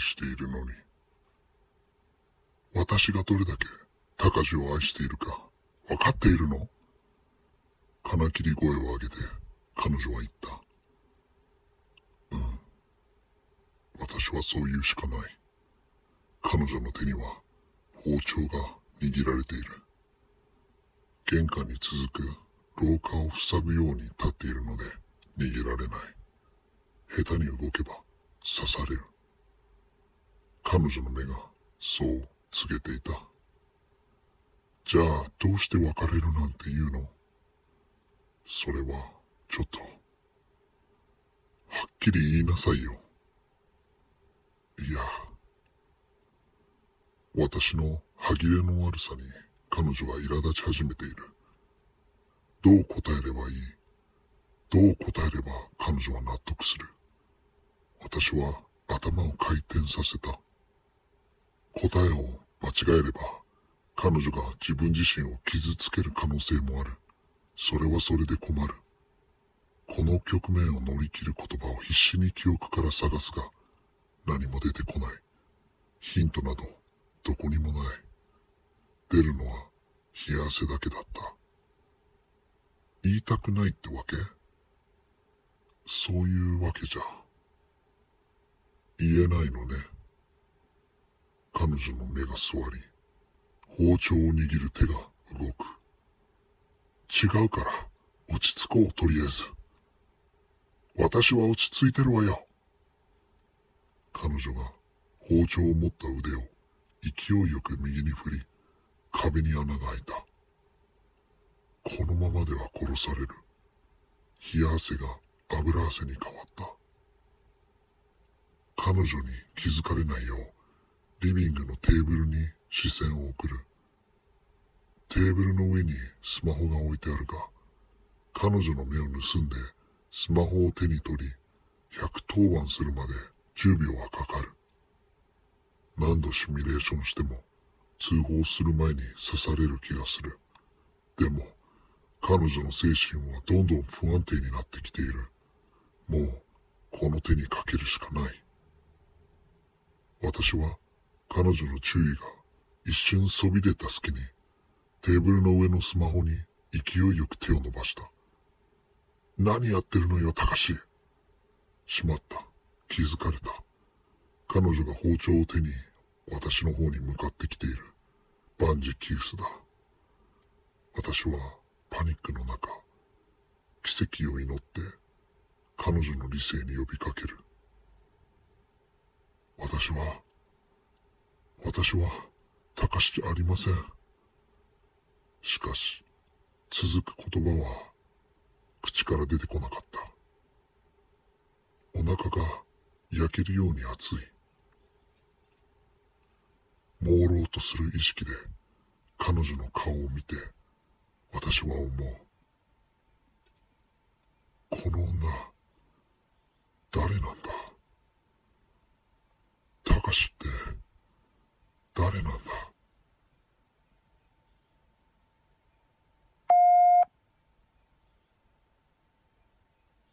しているのに。私がどれだけ高地を愛しているか分かっているの？金切り声を上げて彼女は言った。うん。私はそう言うしかない。彼女の手には包丁が握られている。玄関に続く廊下を塞ぐように立っているので逃げられない。下手に動けば刺される。彼女の目がそう告げていた。じゃあどうして別れるなんて言うの？それはちょっと、はっきり言いなさいよ。いや、私の歯切れの悪さに彼女は苛立ち始めている。どう答えればいい？どう答えれば彼女は納得する？私は頭を回転させた。答えを間違えれば彼女が自分自身を傷つける可能性もある。それはそれで困る。この局面を乗り切る言葉を必死に記憶から探すが何も出てこない。ヒントなどどこにもない。出るのは冷や汗だけだった。言いたくないってわけ？そういうわけじゃ。言えないのね。彼女の目が座り、包丁を握る手が動く。違うから、落ち着こうとりあえず。私は落ち着いてるわよ。彼女が包丁を持った腕を勢いよく右に振り、壁に穴が開いた。このままでは殺される。冷や汗が油汗に変わった。彼女に気づかれないよう、リビングのテーブルに視線を送る。テーブルの上にスマホが置いてあるが、彼女の目を盗んでスマホを手に取り、110番するまで10秒はかかる。何度シミュレーションしても通報する前に刺される気がする。でも、彼女の精神はどんどん不安定になってきている。もう、この手にかけるしかない。私は、彼女の注意が一瞬そびれた隙に、テーブルの上のスマホに勢いよく手を伸ばした。何やってるのよ、たかし。しまった。気づかれた。彼女が包丁を手に私の方に向かってきている。万事休すだ。私はパニックの中、奇跡を祈って彼女の理性に呼びかける。私は、私は、高しじゃありません。しかし、続く言葉は、口から出てこなかった。お腹が焼けるように熱い。朦朧とする意識で彼女の顔を見て私は思う。この女、誰なんだ？たかしって誰なんだ